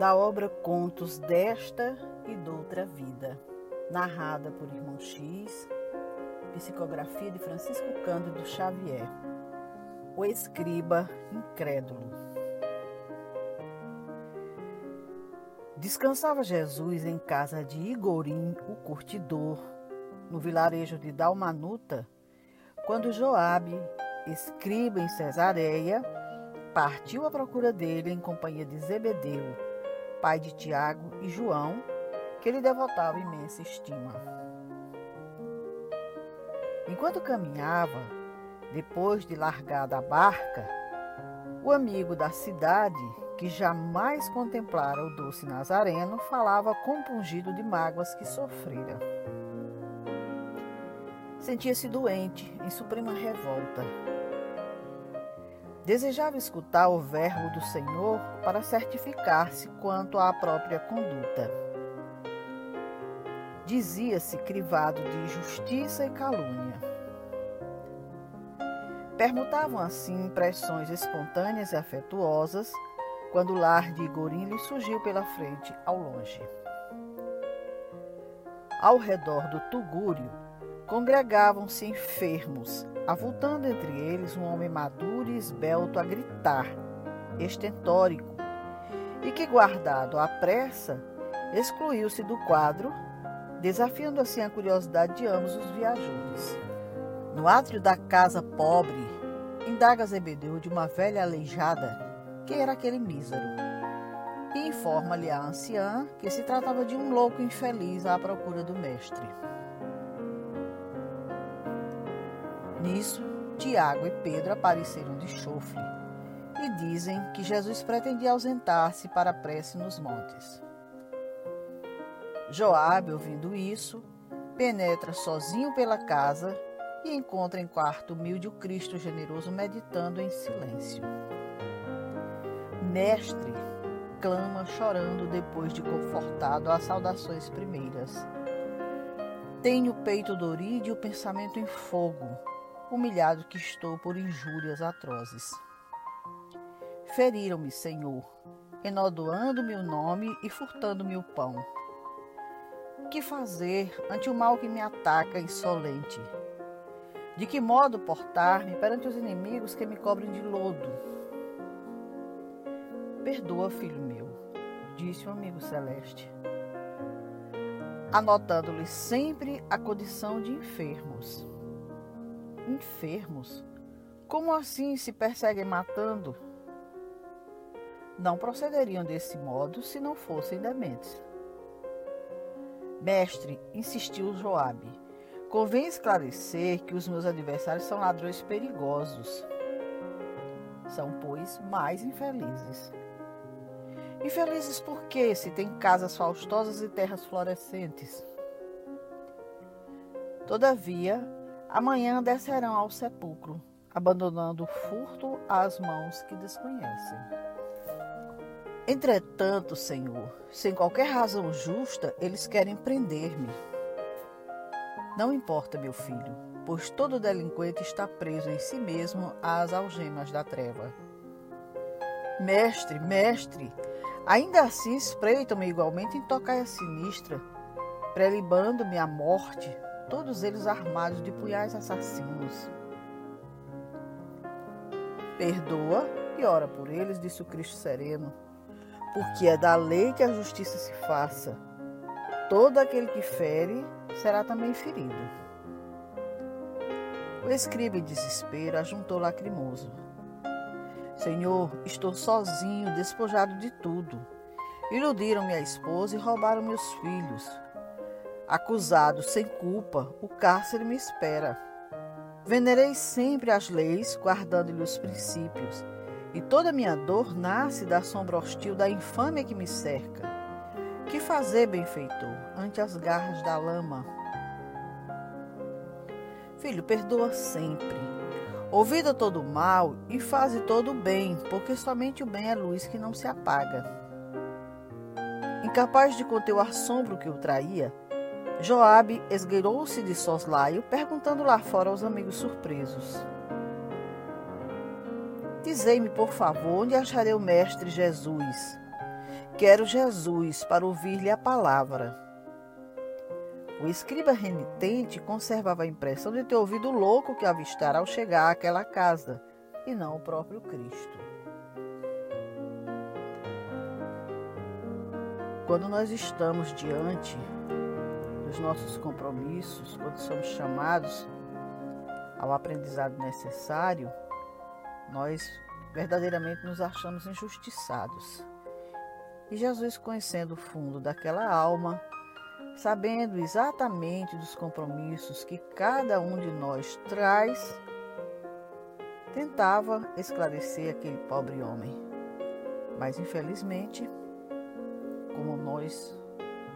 da obra Contos desta e doutra vida, narrada por Irmão X, psicografia de Francisco Cândido Xavier, o escriba incrédulo. Descansava Jesus em casa de Igorim, o curtidor, no vilarejo de Dalmanuta, quando Joabe, escriba em Cesareia, partiu à procura dele em companhia de Zebedeu, pai de Tiago e João, que lhe devotava imensa estima. Enquanto caminhava, depois de largar da barca, o amigo da cidade, que jamais contemplara o doce Nazareno, falava compungido de mágoas que sofrera. Sentia-se doente, em suprema revolta. Desejava escutar o verbo do Senhor para certificar-se quanto à própria conduta. Dizia-se crivado de justiça e calúnia. Permutavam assim impressões espontâneas e afetuosas quando o lar de Igorim lhe surgiu pela frente ao longe. Ao redor do Tugúrio congregavam-se enfermos, avultando entre eles um homem maduro e esbelto a gritar, estentórico, e que, guardado à pressa, excluiu-se do quadro, desafiando assim a curiosidade de ambos os viajantes. No átrio da casa pobre, indaga Zebedeu de uma velha aleijada quem era aquele mísero, e informa-lhe a anciã que se tratava de um louco infeliz à procura do mestre. Nisso, Tiago e Pedro apareceram de chofre e dizem que Jesus pretendia ausentar-se para a prece nos montes. Joabe, ouvindo isso, penetra sozinho pela casa e encontra em quarto humilde o Cristo generoso meditando em silêncio. Mestre, clama chorando depois de confortado às saudações primeiras. Tenho o peito dorido e o pensamento em fogo humilhado que estou por injúrias atrozes. Feriram-me, Senhor, enodoando-me o nome e furtando-me o pão. Que fazer ante o mal que me ataca insolente? De que modo portar-me perante os inimigos que me cobrem de lodo? Perdoa, filho meu, disse o amigo celeste, anotando-lhe sempre a condição de enfermos enfermos. Como assim se perseguem matando? Não procederiam desse modo se não fossem dementes. Mestre, insistiu Joabe, convém esclarecer que os meus adversários são ladrões perigosos. São, pois, mais infelizes. Infelizes por quê, se têm casas faustosas e terras florescentes? Todavia, Amanhã descerão ao sepulcro, abandonando o furto às mãos que desconhecem. Entretanto, Senhor, sem qualquer razão justa, eles querem prender-me. Não importa, meu filho, pois todo delinquente está preso em si mesmo às algemas da treva. Mestre, mestre, ainda assim espreitam-me igualmente em tocaia sinistra, prelibando-me a morte, todos eles armados de punhais assassinos. Perdoa e ora por eles, disse o Cristo sereno, porque é da lei que a justiça se faça. Todo aquele que fere será também ferido. O escriba em desespero ajuntou lacrimoso. Senhor, estou sozinho, despojado de tudo. Iludiram-me a esposa e roubaram meus filhos. Acusado sem culpa, o cárcere me espera. Venerei sempre as leis, guardando-lhe os princípios, e toda minha dor nasce da sombra hostil da infâmia que me cerca. Que fazer, benfeitor, ante as garras da lama? Filho, perdoa sempre. Ouvida todo o mal e faze todo o bem, porque somente o bem é luz que não se apaga. Incapaz de conter o assombro que o traía, Joabe esgueirou-se de soslaio, perguntando lá fora aos amigos surpresos. Dizei-me, por favor, onde acharei o mestre Jesus, que era Jesus para ouvir-lhe a palavra. O escriba renitente conservava a impressão de ter ouvido o louco que avistara ao chegar àquela casa, e não o próprio Cristo. Quando nós estamos diante nossos compromissos, quando somos chamados ao aprendizado necessário, nós verdadeiramente nos achamos injustiçados. E Jesus, conhecendo o fundo daquela alma, sabendo exatamente dos compromissos que cada um de nós traz, tentava esclarecer aquele pobre homem. Mas infelizmente, como nós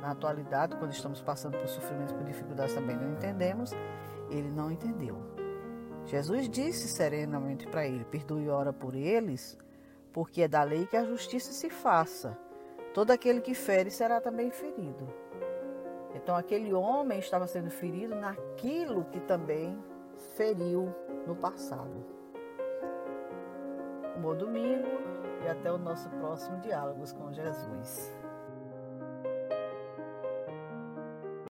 na atualidade, quando estamos passando por sofrimentos, por dificuldades também não entendemos, ele não entendeu. Jesus disse serenamente para ele: Perdoe e ora por eles, porque é da lei que a justiça se faça. Todo aquele que fere será também ferido. Então, aquele homem estava sendo ferido naquilo que também feriu no passado. Um bom domingo e até o nosso próximo Diálogos com Jesus.